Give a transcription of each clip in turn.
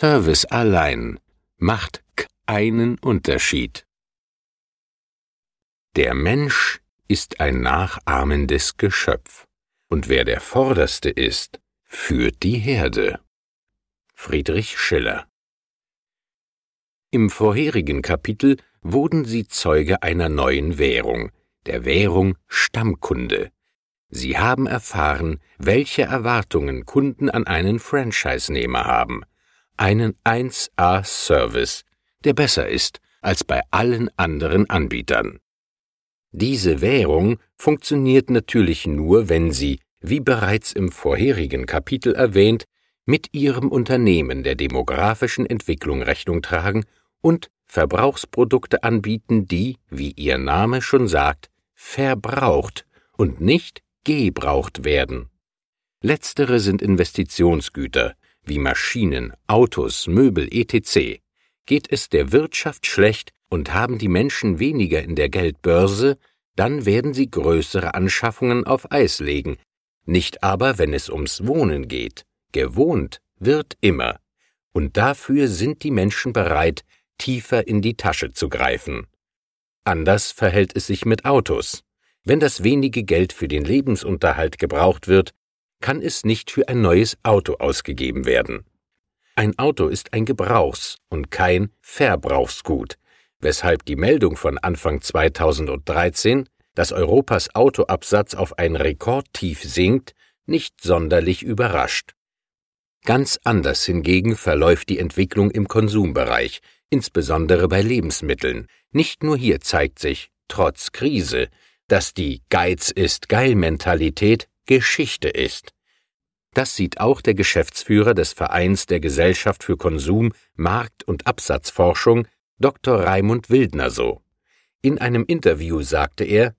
Service allein macht keinen Unterschied. Der Mensch ist ein nachahmendes Geschöpf, und wer der Vorderste ist, führt die Herde. Friedrich Schiller Im vorherigen Kapitel wurden sie Zeuge einer neuen Währung, der Währung Stammkunde. Sie haben erfahren, welche Erwartungen Kunden an einen Franchise-Nehmer haben, einen 1A-Service, der besser ist als bei allen anderen Anbietern. Diese Währung funktioniert natürlich nur, wenn Sie, wie bereits im vorherigen Kapitel erwähnt, mit Ihrem Unternehmen der demografischen Entwicklung Rechnung tragen und Verbrauchsprodukte anbieten, die, wie Ihr Name schon sagt, verbraucht und nicht gebraucht werden. Letztere sind Investitionsgüter wie Maschinen, Autos, Möbel etc. Geht es der Wirtschaft schlecht, und haben die Menschen weniger in der Geldbörse, dann werden sie größere Anschaffungen auf Eis legen, nicht aber, wenn es ums Wohnen geht. Gewohnt wird immer. Und dafür sind die Menschen bereit, tiefer in die Tasche zu greifen. Anders verhält es sich mit Autos. Wenn das wenige Geld für den Lebensunterhalt gebraucht wird, kann es nicht für ein neues Auto ausgegeben werden. Ein Auto ist ein Gebrauchs- und kein Verbrauchsgut, weshalb die Meldung von Anfang 2013, dass Europas Autoabsatz auf ein Rekordtief sinkt, nicht sonderlich überrascht. Ganz anders hingegen verläuft die Entwicklung im Konsumbereich, insbesondere bei Lebensmitteln. Nicht nur hier zeigt sich, trotz Krise, dass die Geiz ist geil Mentalität Geschichte ist. Das sieht auch der Geschäftsführer des Vereins der Gesellschaft für Konsum, Markt- und Absatzforschung, Dr. Raimund Wildner so. In einem Interview sagte er,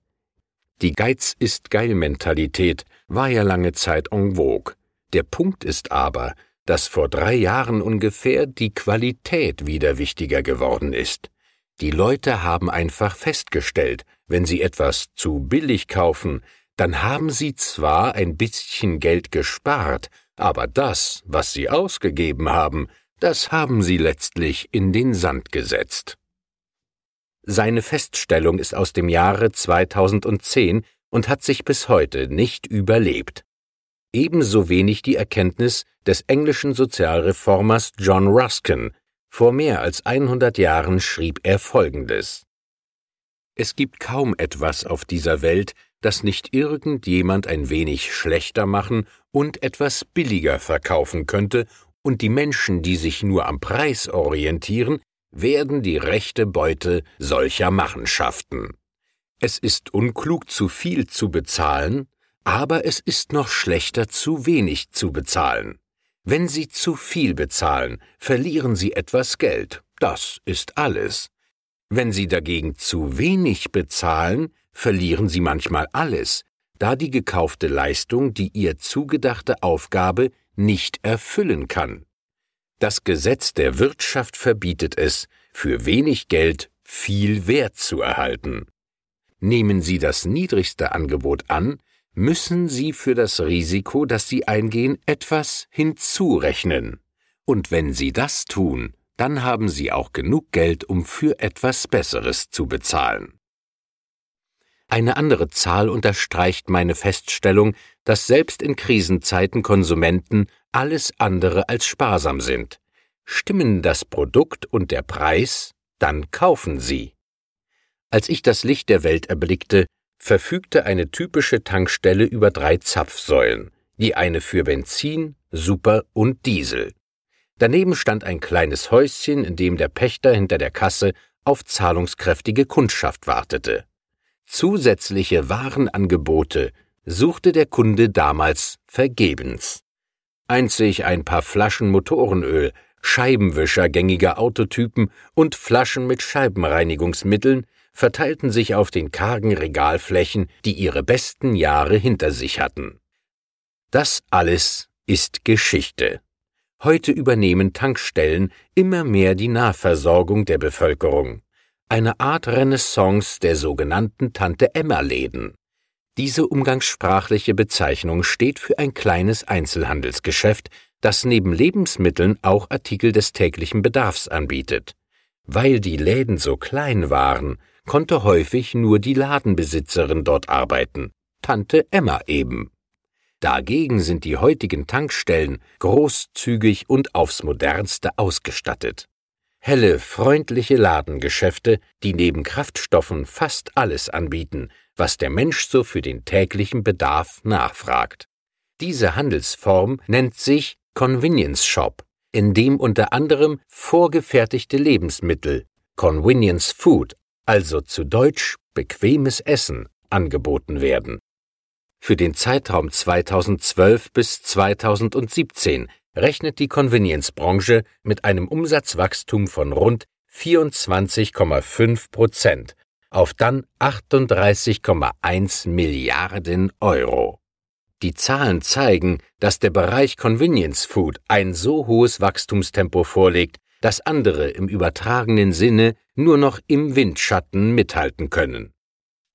die Geiz ist geil Mentalität war ja lange Zeit en vogue. Der Punkt ist aber, dass vor drei Jahren ungefähr die Qualität wieder wichtiger geworden ist. Die Leute haben einfach festgestellt, wenn sie etwas zu billig kaufen, dann haben sie zwar ein bisschen Geld gespart, aber das, was sie ausgegeben haben, das haben sie letztlich in den Sand gesetzt. Seine Feststellung ist aus dem Jahre 2010 und hat sich bis heute nicht überlebt. Ebenso wenig die Erkenntnis des englischen Sozialreformers John Ruskin. Vor mehr als 100 Jahren schrieb er Folgendes. Es gibt kaum etwas auf dieser Welt, das nicht irgendjemand ein wenig schlechter machen und etwas billiger verkaufen könnte und die Menschen, die sich nur am Preis orientieren, werden die rechte Beute solcher Machenschaften. Es ist unklug, zu viel zu bezahlen, aber es ist noch schlechter, zu wenig zu bezahlen. Wenn Sie zu viel bezahlen, verlieren Sie etwas Geld, das ist alles. Wenn Sie dagegen zu wenig bezahlen, verlieren Sie manchmal alles, da die gekaufte Leistung die ihr zugedachte Aufgabe nicht erfüllen kann. Das Gesetz der Wirtschaft verbietet es, für wenig Geld viel Wert zu erhalten. Nehmen Sie das niedrigste Angebot an, müssen Sie für das Risiko, das Sie eingehen, etwas hinzurechnen. Und wenn Sie das tun, dann haben Sie auch genug Geld, um für etwas Besseres zu bezahlen. Eine andere Zahl unterstreicht meine Feststellung, dass selbst in Krisenzeiten Konsumenten alles andere als sparsam sind. Stimmen das Produkt und der Preis, dann kaufen sie. Als ich das Licht der Welt erblickte, verfügte eine typische Tankstelle über drei Zapfsäulen, die eine für Benzin, Super und Diesel. Daneben stand ein kleines Häuschen, in dem der Pächter hinter der Kasse auf zahlungskräftige Kundschaft wartete. Zusätzliche Warenangebote suchte der Kunde damals vergebens. Einzig ein paar Flaschen Motorenöl, Scheibenwischer gängiger Autotypen und Flaschen mit Scheibenreinigungsmitteln verteilten sich auf den kargen Regalflächen, die ihre besten Jahre hinter sich hatten. Das alles ist Geschichte. Heute übernehmen Tankstellen immer mehr die Nahversorgung der Bevölkerung eine Art Renaissance der sogenannten Tante-Emma-Läden. Diese umgangssprachliche Bezeichnung steht für ein kleines Einzelhandelsgeschäft, das neben Lebensmitteln auch Artikel des täglichen Bedarfs anbietet. Weil die Läden so klein waren, konnte häufig nur die Ladenbesitzerin dort arbeiten, Tante Emma eben. Dagegen sind die heutigen Tankstellen großzügig und aufs modernste ausgestattet. Helle, freundliche Ladengeschäfte, die neben Kraftstoffen fast alles anbieten, was der Mensch so für den täglichen Bedarf nachfragt. Diese Handelsform nennt sich Convenience Shop, in dem unter anderem vorgefertigte Lebensmittel, Convenience Food, also zu Deutsch bequemes Essen, angeboten werden. Für den Zeitraum 2012 bis 2017 rechnet die Convenience-Branche mit einem Umsatzwachstum von rund 24,5 Prozent auf dann 38,1 Milliarden Euro. Die Zahlen zeigen, dass der Bereich Convenience Food ein so hohes Wachstumstempo vorlegt, dass andere im übertragenen Sinne nur noch im Windschatten mithalten können.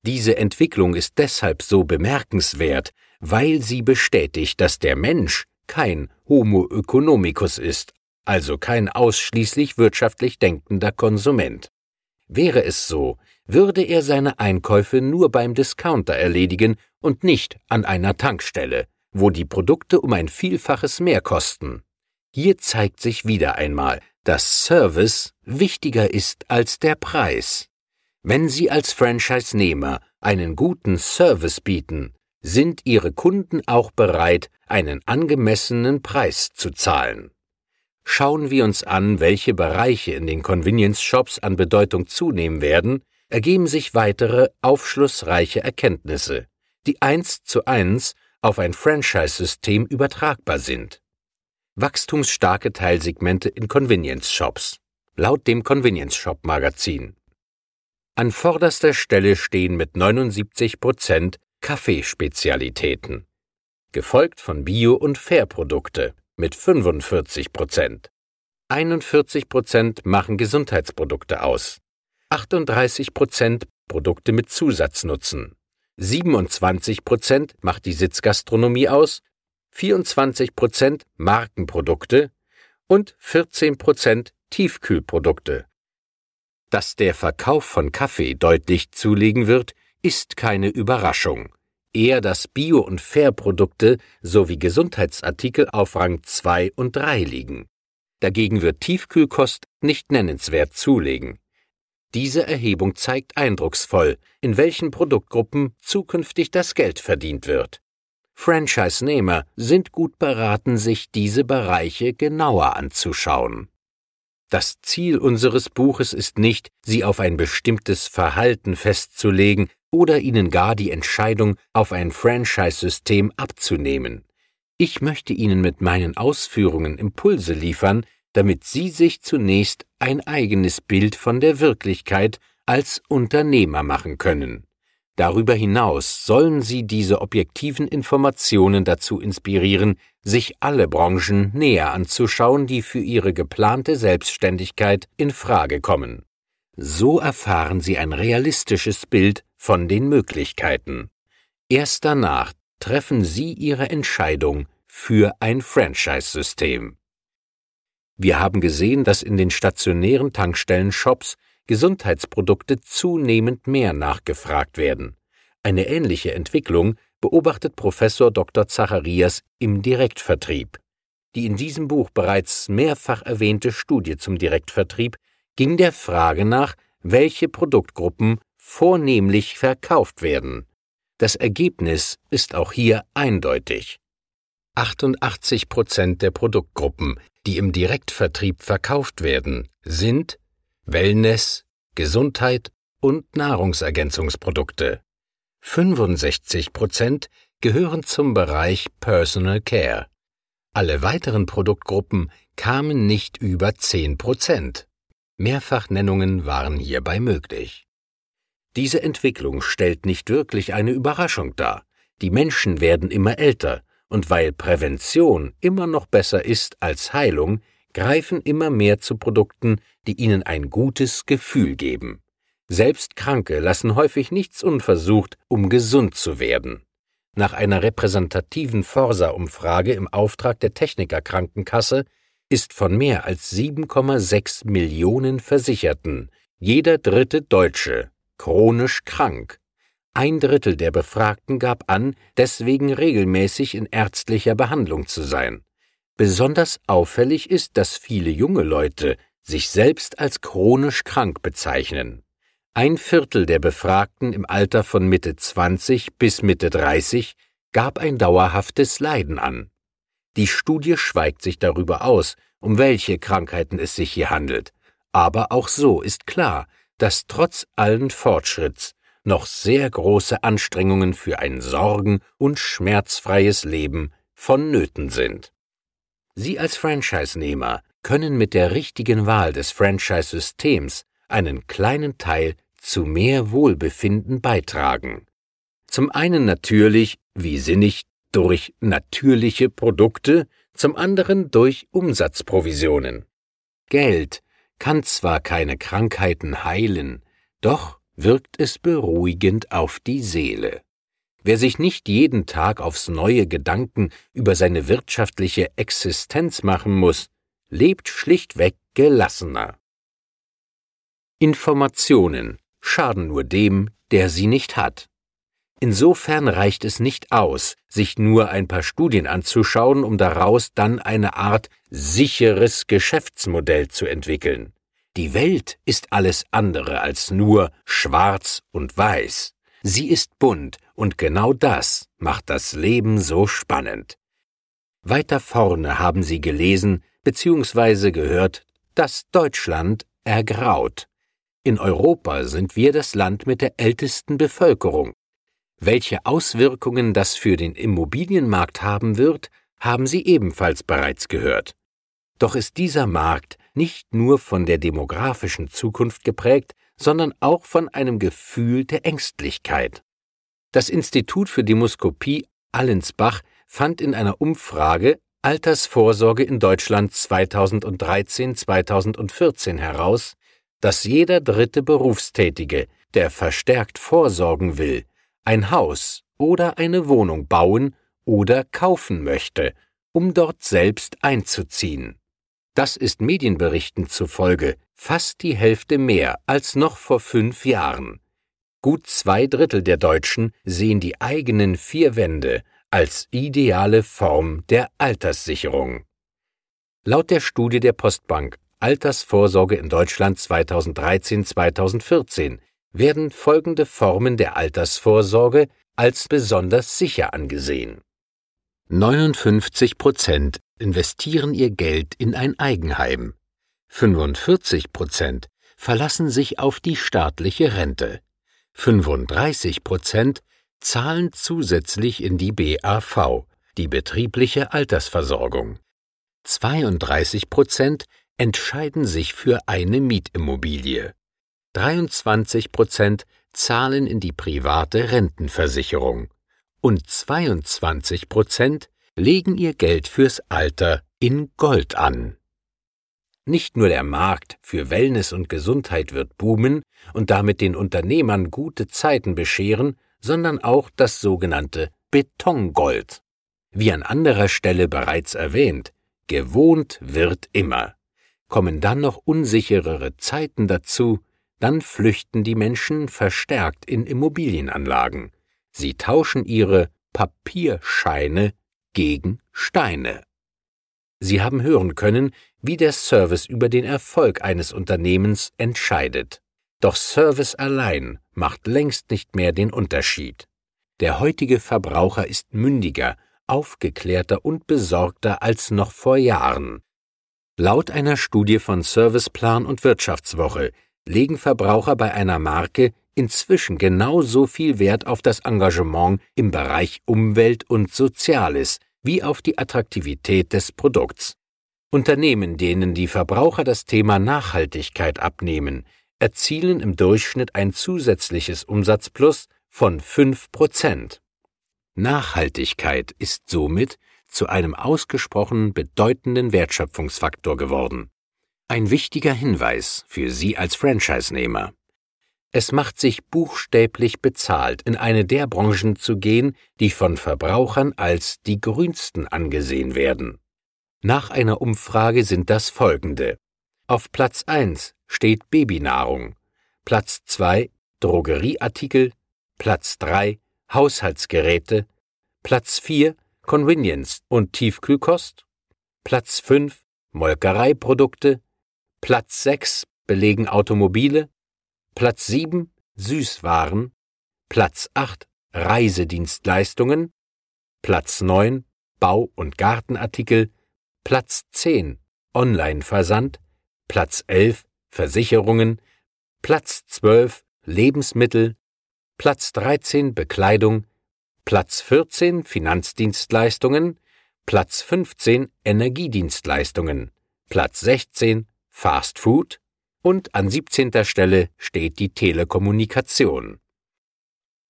Diese Entwicklung ist deshalb so bemerkenswert, weil sie bestätigt, dass der Mensch kein Homo economicus ist, also kein ausschließlich wirtschaftlich denkender Konsument. Wäre es so, würde er seine Einkäufe nur beim Discounter erledigen und nicht an einer Tankstelle, wo die Produkte um ein Vielfaches mehr kosten. Hier zeigt sich wieder einmal, dass Service wichtiger ist als der Preis. Wenn Sie als Franchise-Nehmer einen guten Service bieten, sind Ihre Kunden auch bereit, einen angemessenen Preis zu zahlen. Schauen wir uns an, welche Bereiche in den Convenience Shops an Bedeutung zunehmen werden, ergeben sich weitere aufschlussreiche Erkenntnisse, die eins zu eins auf ein Franchise-System übertragbar sind. Wachstumsstarke Teilsegmente in Convenience Shops, laut dem Convenience Shop Magazin. An vorderster Stelle stehen mit 79 Prozent Kaffeespezialitäten, gefolgt von Bio- und Fairprodukte mit 45 Prozent. 41 Prozent machen Gesundheitsprodukte aus, 38 Prozent Produkte mit Zusatznutzen, 27 Prozent macht die Sitzgastronomie aus, 24 Prozent Markenprodukte und 14 Prozent Tiefkühlprodukte. Dass der Verkauf von Kaffee deutlich zulegen wird, ist keine Überraschung. Eher dass Bio- und Fairprodukte sowie Gesundheitsartikel auf Rang 2 und 3 liegen. Dagegen wird Tiefkühlkost nicht nennenswert zulegen. Diese Erhebung zeigt eindrucksvoll, in welchen Produktgruppen zukünftig das Geld verdient wird. Franchise-Nehmer sind gut beraten, sich diese Bereiche genauer anzuschauen. Das Ziel unseres Buches ist nicht, sie auf ein bestimmtes Verhalten festzulegen oder ihnen gar die Entscheidung auf ein Franchise-System abzunehmen. Ich möchte Ihnen mit meinen Ausführungen Impulse liefern, damit Sie sich zunächst ein eigenes Bild von der Wirklichkeit als Unternehmer machen können. Darüber hinaus sollen Sie diese objektiven Informationen dazu inspirieren, sich alle Branchen näher anzuschauen, die für Ihre geplante Selbstständigkeit in Frage kommen. So erfahren Sie ein realistisches Bild von den Möglichkeiten. Erst danach treffen Sie Ihre Entscheidung für ein Franchise-System. Wir haben gesehen, dass in den stationären Tankstellen-Shops Gesundheitsprodukte zunehmend mehr nachgefragt werden. Eine ähnliche Entwicklung beobachtet Professor Dr. Zacharias im Direktvertrieb. Die in diesem Buch bereits mehrfach erwähnte Studie zum Direktvertrieb ging der Frage nach, welche Produktgruppen vornehmlich verkauft werden. Das Ergebnis ist auch hier eindeutig. 88 Prozent der Produktgruppen, die im Direktvertrieb verkauft werden, sind Wellness, Gesundheit und Nahrungsergänzungsprodukte. 65 Prozent gehören zum Bereich Personal Care. Alle weiteren Produktgruppen kamen nicht über 10 Prozent. Mehrfachnennungen waren hierbei möglich. Diese Entwicklung stellt nicht wirklich eine Überraschung dar. Die Menschen werden immer älter und weil Prävention immer noch besser ist als Heilung, greifen immer mehr zu Produkten, die ihnen ein gutes Gefühl geben. Selbst Kranke lassen häufig nichts unversucht, um gesund zu werden. Nach einer repräsentativen Forsa-Umfrage im Auftrag der Techniker Krankenkasse ist von mehr als 7,6 Millionen Versicherten jeder dritte Deutsche chronisch krank. Ein Drittel der Befragten gab an, deswegen regelmäßig in ärztlicher Behandlung zu sein. Besonders auffällig ist, dass viele junge Leute sich selbst als chronisch krank bezeichnen. Ein Viertel der Befragten im Alter von Mitte 20 bis Mitte 30 gab ein dauerhaftes Leiden an. Die Studie schweigt sich darüber aus, um welche Krankheiten es sich hier handelt, aber auch so ist klar, dass trotz allen Fortschritts noch sehr große Anstrengungen für ein sorgen- und schmerzfreies Leben vonnöten sind. Sie als Franchise-Nehmer können mit der richtigen Wahl des Franchise-Systems einen kleinen Teil zu mehr Wohlbefinden beitragen. Zum einen natürlich, wie sinnig, durch natürliche Produkte, zum anderen durch Umsatzprovisionen. Geld kann zwar keine Krankheiten heilen, doch wirkt es beruhigend auf die Seele. Wer sich nicht jeden Tag aufs neue Gedanken über seine wirtschaftliche Existenz machen muss, lebt schlichtweg gelassener. Informationen schaden nur dem, der sie nicht hat. Insofern reicht es nicht aus, sich nur ein paar Studien anzuschauen, um daraus dann eine Art sicheres Geschäftsmodell zu entwickeln. Die Welt ist alles andere als nur schwarz und weiß. Sie ist bunt, und genau das macht das Leben so spannend. Weiter vorne haben Sie gelesen bzw. gehört, dass Deutschland ergraut. In Europa sind wir das Land mit der ältesten Bevölkerung. Welche Auswirkungen das für den Immobilienmarkt haben wird, haben Sie ebenfalls bereits gehört. Doch ist dieser Markt nicht nur von der demografischen Zukunft geprägt, sondern auch von einem Gefühl der Ängstlichkeit. Das Institut für Demoskopie Allensbach fand in einer Umfrage Altersvorsorge in Deutschland 2013-2014 heraus, dass jeder dritte Berufstätige, der verstärkt vorsorgen will, ein Haus oder eine Wohnung bauen oder kaufen möchte, um dort selbst einzuziehen. Das ist Medienberichten zufolge fast die Hälfte mehr als noch vor fünf Jahren. Gut zwei Drittel der Deutschen sehen die eigenen vier Wände als ideale Form der Alterssicherung. Laut der Studie der Postbank Altersvorsorge in Deutschland 2013-2014 werden folgende Formen der Altersvorsorge als besonders sicher angesehen. 59 Prozent investieren ihr Geld in ein Eigenheim. 45 Prozent verlassen sich auf die staatliche Rente. 35 Prozent zahlen zusätzlich in die BAV, die betriebliche Altersversorgung. 32 Prozent entscheiden sich für eine Mietimmobilie. 23 Prozent zahlen in die private Rentenversicherung und 22 Prozent legen ihr Geld fürs Alter in Gold an. Nicht nur der Markt für Wellness und Gesundheit wird boomen und damit den Unternehmern gute Zeiten bescheren, sondern auch das sogenannte Betongold. Wie an anderer Stelle bereits erwähnt, gewohnt wird immer. Kommen dann noch unsicherere Zeiten dazu, dann flüchten die Menschen verstärkt in Immobilienanlagen. Sie tauschen ihre Papierscheine gegen Steine. Sie haben hören können, wie der Service über den Erfolg eines Unternehmens entscheidet. Doch Service allein macht längst nicht mehr den Unterschied. Der heutige Verbraucher ist mündiger, aufgeklärter und besorgter als noch vor Jahren. Laut einer Studie von Serviceplan und Wirtschaftswoche legen Verbraucher bei einer Marke inzwischen genauso viel Wert auf das Engagement im Bereich Umwelt und Soziales wie auf die Attraktivität des Produkts. Unternehmen, denen die Verbraucher das Thema Nachhaltigkeit abnehmen, erzielen im Durchschnitt ein zusätzliches Umsatzplus von 5 Prozent. Nachhaltigkeit ist somit zu einem ausgesprochen bedeutenden Wertschöpfungsfaktor geworden. Ein wichtiger Hinweis für Sie als Franchise-Nehmer. Es macht sich buchstäblich bezahlt, in eine der Branchen zu gehen, die von Verbrauchern als die grünsten angesehen werden. Nach einer Umfrage sind das folgende. Auf Platz 1 steht Babynahrung, Platz 2 Drogerieartikel, Platz 3 Haushaltsgeräte, Platz 4 Convenience und Tiefkühlkost, Platz 5 Molkereiprodukte, Platz 6 belegen Automobile, Platz 7 Süßwaren, Platz 8 Reisedienstleistungen, Platz 9 Bau- und Gartenartikel, Platz 10 Online-Versand, Platz 11 Versicherungen, Platz 12 Lebensmittel, Platz 13 Bekleidung, Platz 14 Finanzdienstleistungen, Platz 15 Energiedienstleistungen, Platz 16 Fast Food und an 17. Stelle steht die Telekommunikation.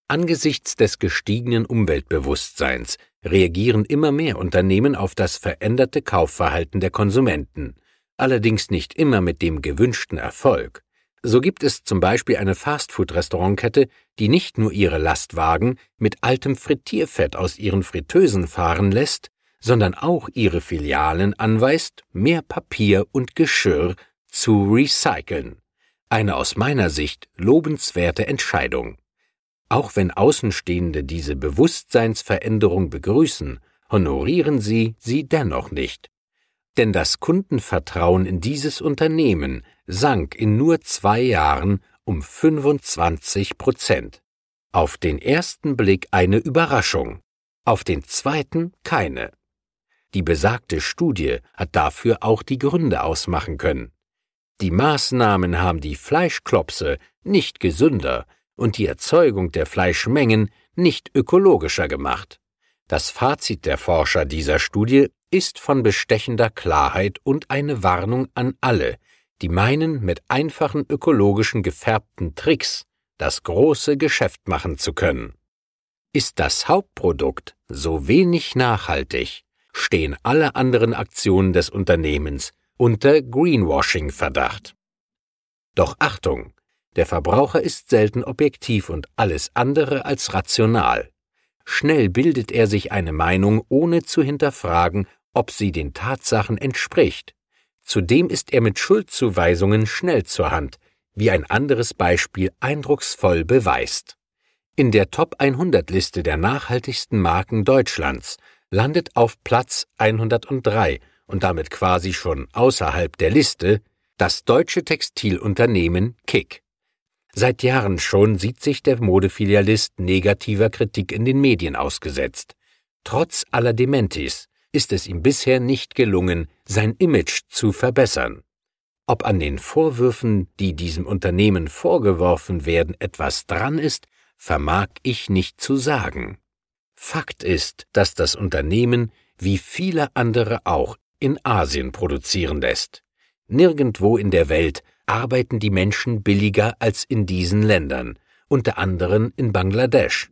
Angesichts des gestiegenen Umweltbewusstseins reagieren immer mehr Unternehmen auf das veränderte Kaufverhalten der Konsumenten, allerdings nicht immer mit dem gewünschten Erfolg. So gibt es zum Beispiel eine Fastfood-Restaurantkette, die nicht nur ihre Lastwagen mit altem Frittierfett aus ihren Fritteusen fahren lässt, sondern auch ihre Filialen anweist, mehr Papier und Geschirr zu recyceln. Eine aus meiner Sicht lobenswerte Entscheidung. Auch wenn Außenstehende diese Bewusstseinsveränderung begrüßen, honorieren sie sie dennoch nicht. Denn das Kundenvertrauen in dieses Unternehmen sank in nur zwei Jahren um 25 Prozent. Auf den ersten Blick eine Überraschung, auf den zweiten keine. Die besagte Studie hat dafür auch die Gründe ausmachen können. Die Maßnahmen haben die Fleischklopse nicht gesünder und die Erzeugung der Fleischmengen nicht ökologischer gemacht. Das Fazit der Forscher dieser Studie ist von bestechender Klarheit und eine Warnung an alle, die meinen, mit einfachen ökologischen gefärbten Tricks das große Geschäft machen zu können. Ist das Hauptprodukt so wenig nachhaltig, stehen alle anderen Aktionen des Unternehmens unter Greenwashing-Verdacht. Doch Achtung, der Verbraucher ist selten objektiv und alles andere als rational. Schnell bildet er sich eine Meinung, ohne zu hinterfragen, ob sie den Tatsachen entspricht. Zudem ist er mit Schuldzuweisungen schnell zur Hand, wie ein anderes Beispiel eindrucksvoll beweist. In der Top 100 Liste der nachhaltigsten Marken Deutschlands landet auf Platz 103 und damit quasi schon außerhalb der Liste das deutsche Textilunternehmen Kick. Seit Jahren schon sieht sich der Modefilialist negativer Kritik in den Medien ausgesetzt. Trotz aller Dementis ist es ihm bisher nicht gelungen, sein Image zu verbessern. Ob an den Vorwürfen, die diesem Unternehmen vorgeworfen werden, etwas dran ist, vermag ich nicht zu sagen. Fakt ist, dass das Unternehmen, wie viele andere auch, in Asien produzieren lässt. Nirgendwo in der Welt arbeiten die Menschen billiger als in diesen Ländern, unter anderem in Bangladesch.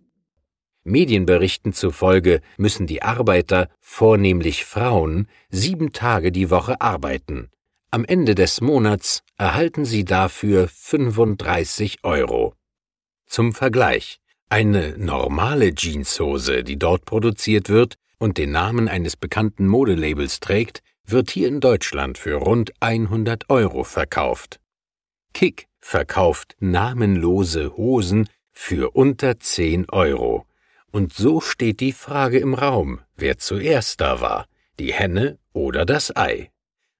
Medienberichten zufolge müssen die Arbeiter, vornehmlich Frauen, sieben Tage die Woche arbeiten. Am Ende des Monats erhalten sie dafür 35 Euro. Zum Vergleich. Eine normale Jeanshose, die dort produziert wird und den Namen eines bekannten Modelabels trägt, wird hier in Deutschland für rund 100 Euro verkauft. Kick verkauft namenlose Hosen für unter 10 Euro. Und so steht die Frage im Raum, wer zuerst da war, die Henne oder das Ei.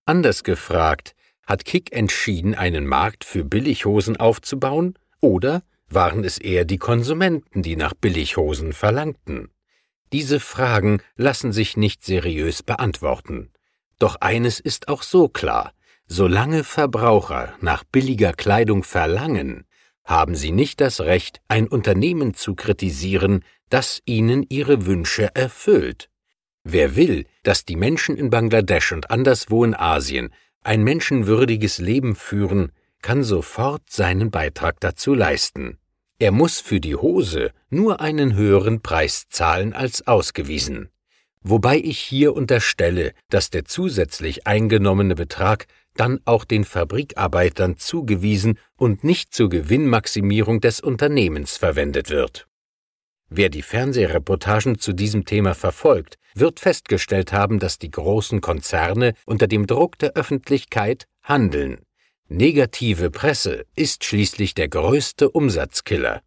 Anders gefragt, hat Kick entschieden, einen Markt für Billighosen aufzubauen, oder waren es eher die Konsumenten, die nach Billighosen verlangten? Diese Fragen lassen sich nicht seriös beantworten. Doch eines ist auch so klar, solange Verbraucher nach billiger Kleidung verlangen, haben sie nicht das Recht, ein Unternehmen zu kritisieren, das ihnen ihre Wünsche erfüllt. Wer will, dass die Menschen in Bangladesch und anderswo in Asien ein menschenwürdiges Leben führen, kann sofort seinen Beitrag dazu leisten. Er muss für die Hose nur einen höheren Preis zahlen als ausgewiesen. wobei ich hier unterstelle, dass der zusätzlich eingenommene Betrag dann auch den Fabrikarbeitern zugewiesen und nicht zur Gewinnmaximierung des Unternehmens verwendet wird. Wer die Fernsehreportagen zu diesem Thema verfolgt, wird festgestellt haben, dass die großen Konzerne unter dem Druck der Öffentlichkeit handeln. Negative Presse ist schließlich der größte Umsatzkiller.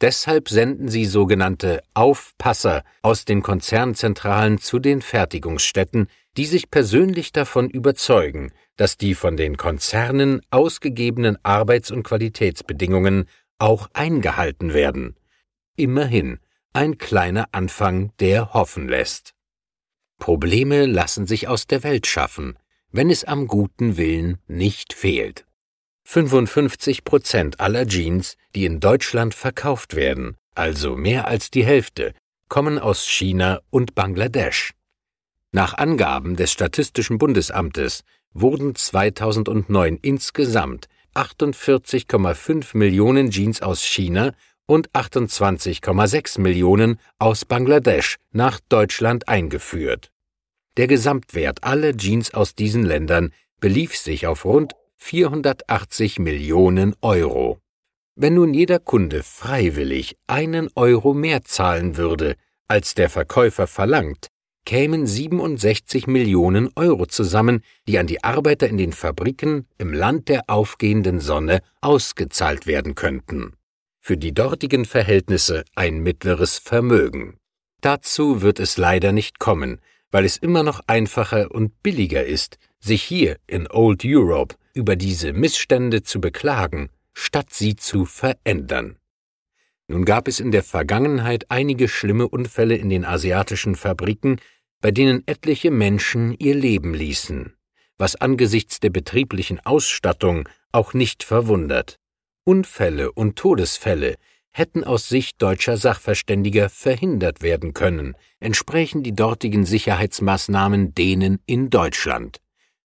Deshalb senden sie sogenannte Aufpasser aus den Konzernzentralen zu den Fertigungsstätten, die sich persönlich davon überzeugen, dass die von den Konzernen ausgegebenen Arbeits- und Qualitätsbedingungen auch eingehalten werden. Immerhin ein kleiner Anfang, der hoffen lässt. Probleme lassen sich aus der Welt schaffen, wenn es am guten Willen nicht fehlt. 55 Prozent aller Jeans, die in Deutschland verkauft werden, also mehr als die Hälfte, kommen aus China und Bangladesch. Nach Angaben des Statistischen Bundesamtes wurden 2009 insgesamt 48,5 Millionen Jeans aus China und 28,6 Millionen aus Bangladesch nach Deutschland eingeführt. Der Gesamtwert aller Jeans aus diesen Ländern belief sich auf rund 480 Millionen Euro. Wenn nun jeder Kunde freiwillig einen Euro mehr zahlen würde, als der Verkäufer verlangt, kämen 67 Millionen Euro zusammen, die an die Arbeiter in den Fabriken im Land der aufgehenden Sonne ausgezahlt werden könnten. Für die dortigen Verhältnisse ein mittleres Vermögen. Dazu wird es leider nicht kommen, weil es immer noch einfacher und billiger ist, sich hier in Old Europe über diese Missstände zu beklagen, statt sie zu verändern. Nun gab es in der Vergangenheit einige schlimme Unfälle in den asiatischen Fabriken, bei denen etliche Menschen ihr Leben ließen, was angesichts der betrieblichen Ausstattung auch nicht verwundert. Unfälle und Todesfälle hätten aus Sicht deutscher Sachverständiger verhindert werden können, entsprechen die dortigen Sicherheitsmaßnahmen denen in Deutschland.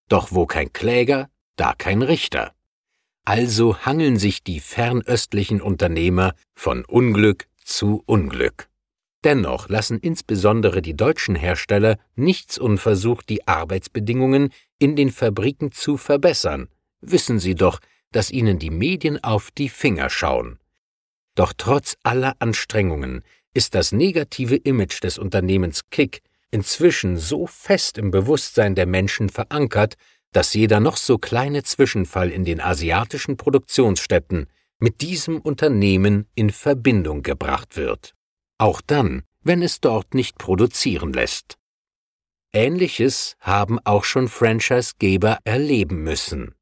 Doch wo kein Kläger, da kein Richter. Also hangeln sich die fernöstlichen Unternehmer von Unglück zu Unglück. Dennoch lassen insbesondere die deutschen Hersteller nichts unversucht, die Arbeitsbedingungen in den Fabriken zu verbessern. Wissen Sie doch, dass Ihnen die Medien auf die Finger schauen. Doch trotz aller Anstrengungen ist das negative Image des Unternehmens Kick inzwischen so fest im Bewusstsein der Menschen verankert, dass jeder noch so kleine Zwischenfall in den asiatischen Produktionsstätten mit diesem Unternehmen in Verbindung gebracht wird auch dann, wenn es dort nicht produzieren lässt. Ähnliches haben auch schon Franchisegeber erleben müssen.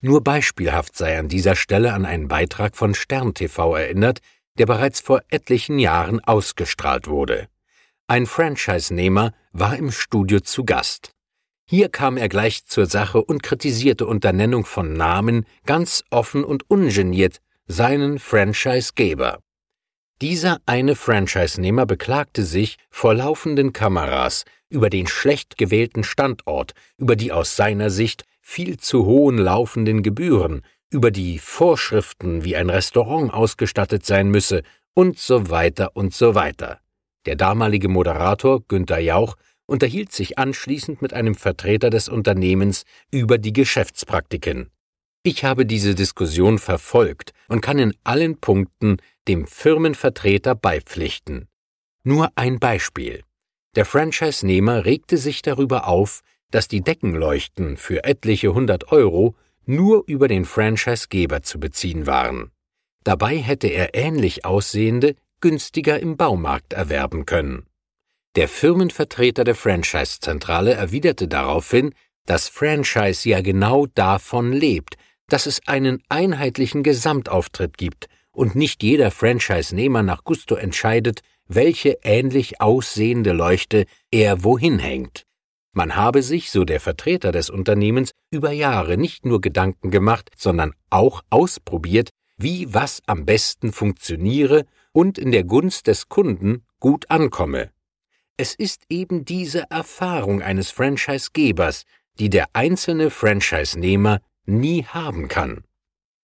Nur beispielhaft sei an dieser Stelle an einen Beitrag von Stern TV erinnert, der bereits vor etlichen Jahren ausgestrahlt wurde. Ein Franchise-Nehmer war im Studio zu Gast. Hier kam er gleich zur Sache und kritisierte unter Nennung von Namen ganz offen und ungeniert seinen Franchisegeber. Dieser eine Franchise-Nehmer beklagte sich vor laufenden Kameras über den schlecht gewählten Standort, über die aus seiner Sicht viel zu hohen laufenden Gebühren, über die Vorschriften, wie ein Restaurant ausgestattet sein müsse und so weiter und so weiter. Der damalige Moderator Günther Jauch unterhielt sich anschließend mit einem Vertreter des Unternehmens über die Geschäftspraktiken. Ich habe diese Diskussion verfolgt und kann in allen Punkten dem Firmenvertreter beipflichten. Nur ein Beispiel. Der Franchise-Nehmer regte sich darüber auf, dass die Deckenleuchten für etliche hundert Euro nur über den Franchise-Geber zu beziehen waren. Dabei hätte er ähnlich aussehende günstiger im Baumarkt erwerben können. Der Firmenvertreter der Franchise-Zentrale erwiderte daraufhin, dass Franchise ja genau davon lebt, dass es einen einheitlichen Gesamtauftritt gibt und nicht jeder Franchise-Nehmer nach Gusto entscheidet, welche ähnlich aussehende Leuchte er wohin hängt. Man habe sich, so der Vertreter des Unternehmens, über Jahre nicht nur Gedanken gemacht, sondern auch ausprobiert, wie was am besten funktioniere und in der Gunst des Kunden gut ankomme. Es ist eben diese Erfahrung eines Franchise-Gebers, die der einzelne Franchise-Nehmer nie haben kann.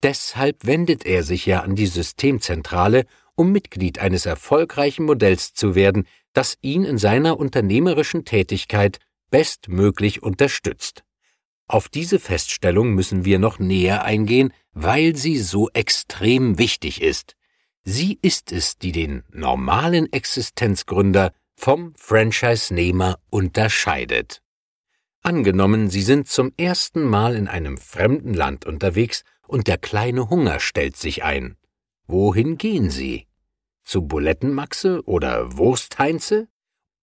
Deshalb wendet er sich ja an die Systemzentrale, um Mitglied eines erfolgreichen Modells zu werden, das ihn in seiner unternehmerischen Tätigkeit bestmöglich unterstützt. Auf diese Feststellung müssen wir noch näher eingehen, weil sie so extrem wichtig ist. Sie ist es, die den normalen Existenzgründer vom Franchise-Nehmer unterscheidet. Angenommen, Sie sind zum ersten Mal in einem fremden Land unterwegs und der kleine Hunger stellt sich ein. Wohin gehen Sie? Zu Bulettenmaxe oder Wurstheinze?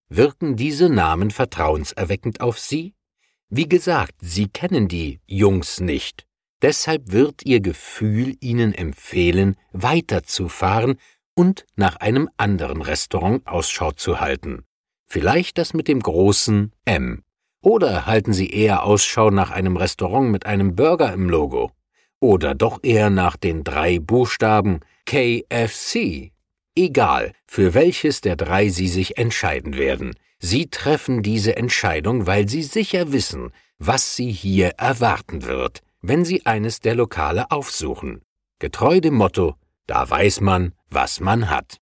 Wirken diese Namen vertrauenserweckend auf Sie? Wie gesagt, Sie kennen die Jungs nicht. Deshalb wird Ihr Gefühl Ihnen empfehlen, weiterzufahren und nach einem anderen Restaurant Ausschau zu halten. Vielleicht das mit dem großen M. Oder halten Sie eher Ausschau nach einem Restaurant mit einem Burger im Logo? Oder doch eher nach den drei Buchstaben KFC? Egal, für welches der drei Sie sich entscheiden werden. Sie treffen diese Entscheidung, weil Sie sicher wissen, was Sie hier erwarten wird, wenn Sie eines der Lokale aufsuchen. Getreu dem Motto, da weiß man, was man hat.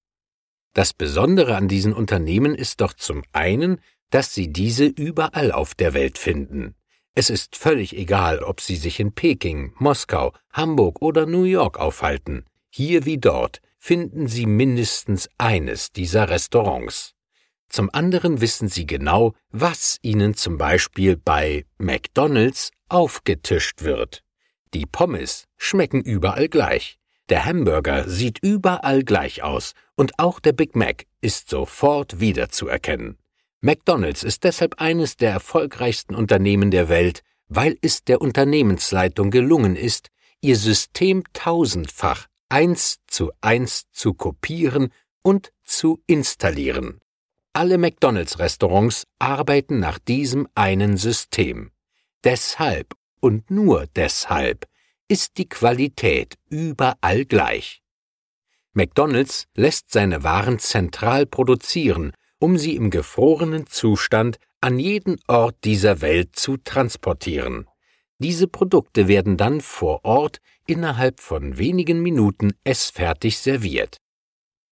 Das Besondere an diesen Unternehmen ist doch zum einen, dass Sie diese überall auf der Welt finden. Es ist völlig egal, ob Sie sich in Peking, Moskau, Hamburg oder New York aufhalten. Hier wie dort finden Sie mindestens eines dieser Restaurants. Zum anderen wissen Sie genau, was Ihnen zum Beispiel bei McDonald's aufgetischt wird. Die Pommes schmecken überall gleich. Der Hamburger sieht überall gleich aus und auch der Big Mac ist sofort wiederzuerkennen. McDonald's ist deshalb eines der erfolgreichsten Unternehmen der Welt, weil es der Unternehmensleitung gelungen ist, ihr System tausendfach eins zu eins zu kopieren und zu installieren. Alle McDonald's-Restaurants arbeiten nach diesem einen System. Deshalb und nur deshalb ist die Qualität überall gleich. McDonald's lässt seine Waren zentral produzieren, um sie im gefrorenen Zustand an jeden Ort dieser Welt zu transportieren. Diese Produkte werden dann vor Ort innerhalb von wenigen Minuten essfertig serviert.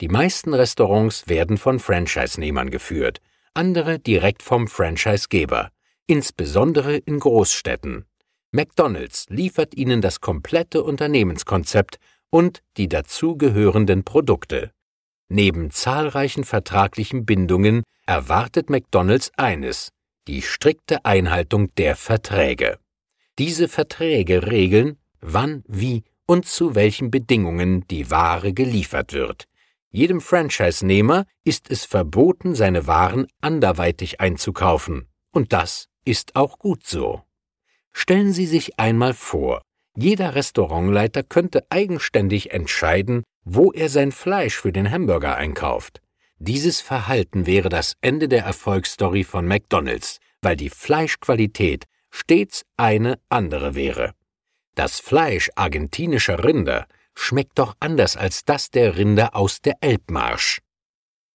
Die meisten Restaurants werden von Franchise-Nehmern geführt, andere direkt vom Franchisegeber, insbesondere in Großstädten. McDonald's liefert Ihnen das komplette Unternehmenskonzept und die dazugehörenden Produkte. Neben zahlreichen vertraglichen Bindungen erwartet McDonald's eines, die strikte Einhaltung der Verträge. Diese Verträge regeln, wann, wie und zu welchen Bedingungen die Ware geliefert wird. Jedem Franchise-Nehmer ist es verboten, seine Waren anderweitig einzukaufen. Und das ist auch gut so. Stellen Sie sich einmal vor, jeder Restaurantleiter könnte eigenständig entscheiden, wo er sein Fleisch für den Hamburger einkauft. Dieses Verhalten wäre das Ende der Erfolgsstory von McDonald's, weil die Fleischqualität stets eine andere wäre. Das Fleisch argentinischer Rinder schmeckt doch anders als das der Rinder aus der Elbmarsch.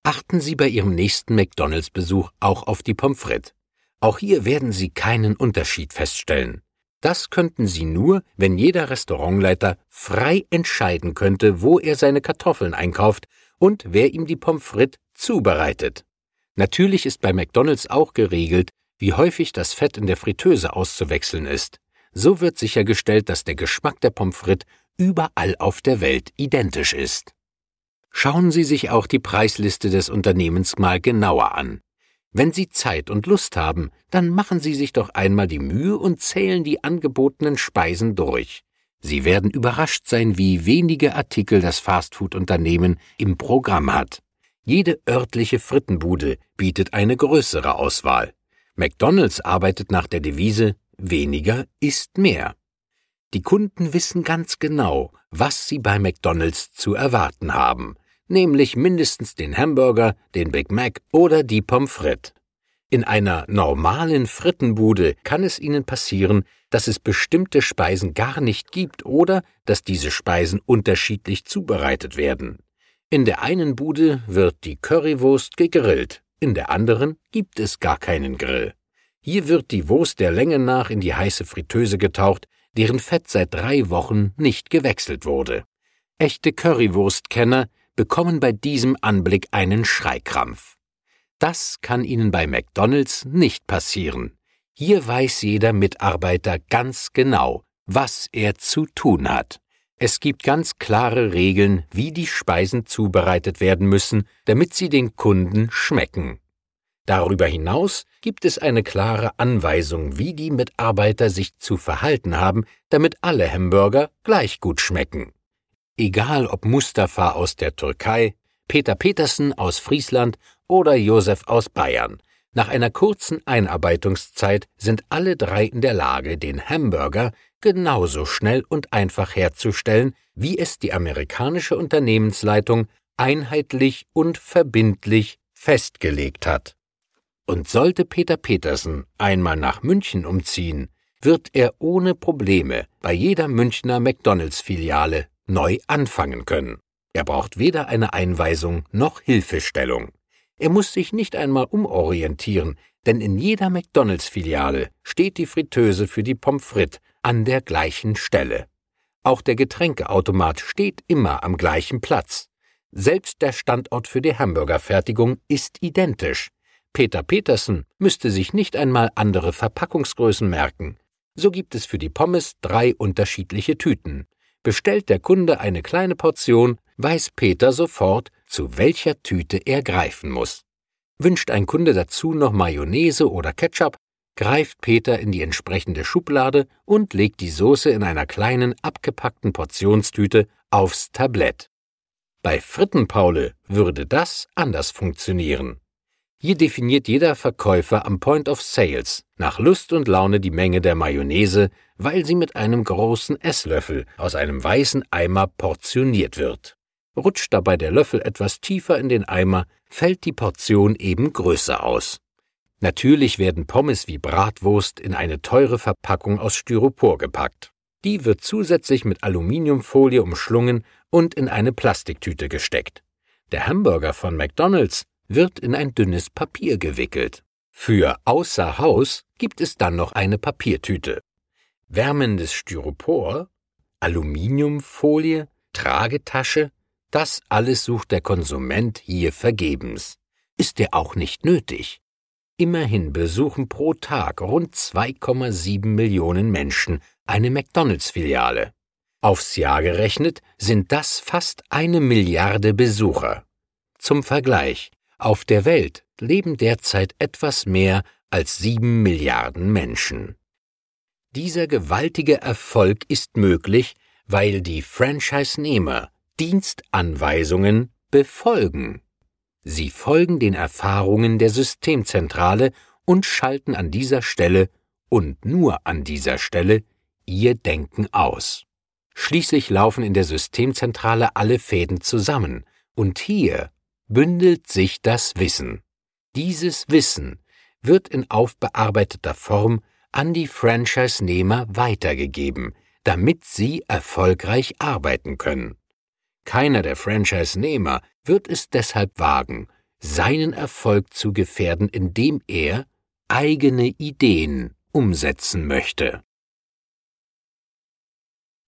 Achten Sie bei Ihrem nächsten McDonalds-Besuch auch auf die Pommes frites. Auch hier werden Sie keinen Unterschied feststellen. Das könnten Sie nur, wenn jeder Restaurantleiter frei entscheiden könnte, wo er seine Kartoffeln einkauft und wer ihm die Pommes frites zubereitet. Natürlich ist bei McDonald's auch geregelt, wie häufig das Fett in der Fritteuse auszuwechseln ist. So wird sichergestellt, dass der Geschmack der Pommes frites überall auf der Welt identisch ist. Schauen Sie sich auch die Preisliste des Unternehmens mal genauer an. Wenn Sie Zeit und Lust haben, dann machen Sie sich doch einmal die Mühe und zählen die angebotenen Speisen durch. Sie werden überrascht sein, wie wenige Artikel das Fastfood-Unternehmen im Programm hat. Jede örtliche Frittenbude bietet eine größere Auswahl. McDonald's arbeitet nach der Devise weniger ist mehr. Die Kunden wissen ganz genau, was sie bei McDonald's zu erwarten haben, nämlich mindestens den Hamburger, den Big Mac oder die Pommes frites. In einer normalen Frittenbude kann es Ihnen passieren, dass es bestimmte Speisen gar nicht gibt oder dass diese Speisen unterschiedlich zubereitet werden. In der einen Bude wird die Currywurst gegrillt, in der anderen gibt es gar keinen Grill. Hier wird die Wurst der Länge nach in die heiße Fritteuse getaucht, deren Fett seit drei Wochen nicht gewechselt wurde. Echte Currywurstkenner bekommen bei diesem Anblick einen Schreikrampf. Das kann ihnen bei McDonald's nicht passieren. Hier weiß jeder Mitarbeiter ganz genau, was er zu tun hat. Es gibt ganz klare Regeln, wie die Speisen zubereitet werden müssen, damit sie den Kunden schmecken. Darüber hinaus gibt es eine klare Anweisung, wie die Mitarbeiter sich zu verhalten haben, damit alle Hamburger gleich gut schmecken. Egal ob Mustafa aus der Türkei, Peter Petersen aus Friesland oder Josef aus Bayern, nach einer kurzen Einarbeitungszeit sind alle drei in der Lage, den Hamburger genauso schnell und einfach herzustellen, wie es die amerikanische Unternehmensleitung einheitlich und verbindlich festgelegt hat. Und sollte Peter Petersen einmal nach München umziehen, wird er ohne Probleme bei jeder Münchner McDonalds-Filiale neu anfangen können. Er braucht weder eine Einweisung noch Hilfestellung. Er muss sich nicht einmal umorientieren, denn in jeder McDonalds-Filiale steht die Fritteuse für die Pommes frites an der gleichen Stelle. Auch der Getränkeautomat steht immer am gleichen Platz. Selbst der Standort für die Hamburgerfertigung ist identisch. Peter Petersen müsste sich nicht einmal andere Verpackungsgrößen merken. So gibt es für die Pommes drei unterschiedliche Tüten. Bestellt der Kunde eine kleine Portion, weiß Peter sofort, zu welcher Tüte er greifen muss. Wünscht ein Kunde dazu noch Mayonnaise oder Ketchup, greift Peter in die entsprechende Schublade und legt die Soße in einer kleinen abgepackten Portionstüte aufs Tablett. Bei Frittenpaule würde das anders funktionieren. Hier definiert jeder Verkäufer am Point of Sales nach Lust und Laune die Menge der Mayonnaise, weil sie mit einem großen Esslöffel aus einem weißen Eimer portioniert wird. Rutscht dabei der Löffel etwas tiefer in den Eimer, fällt die Portion eben größer aus. Natürlich werden Pommes wie Bratwurst in eine teure Verpackung aus Styropor gepackt. Die wird zusätzlich mit Aluminiumfolie umschlungen und in eine Plastiktüte gesteckt. Der Hamburger von McDonald's wird in ein dünnes Papier gewickelt. Für außer Haus gibt es dann noch eine Papiertüte. Wärmendes Styropor, Aluminiumfolie, Tragetasche, das alles sucht der Konsument hier vergebens. Ist er auch nicht nötig. Immerhin besuchen pro Tag rund 2,7 Millionen Menschen eine McDonalds-Filiale. Aufs Jahr gerechnet sind das fast eine Milliarde Besucher. Zum Vergleich, auf der Welt leben derzeit etwas mehr als sieben Milliarden Menschen. Dieser gewaltige Erfolg ist möglich, weil die Franchise-Nehmer Dienstanweisungen befolgen. Sie folgen den Erfahrungen der Systemzentrale und schalten an dieser Stelle und nur an dieser Stelle ihr Denken aus. Schließlich laufen in der Systemzentrale alle Fäden zusammen, und hier bündelt sich das Wissen. Dieses Wissen wird in aufbearbeiteter Form an die Franchise-Nehmer weitergegeben, damit sie erfolgreich arbeiten können. Keiner der Franchise-Nehmer wird es deshalb wagen, seinen Erfolg zu gefährden, indem er eigene Ideen umsetzen möchte.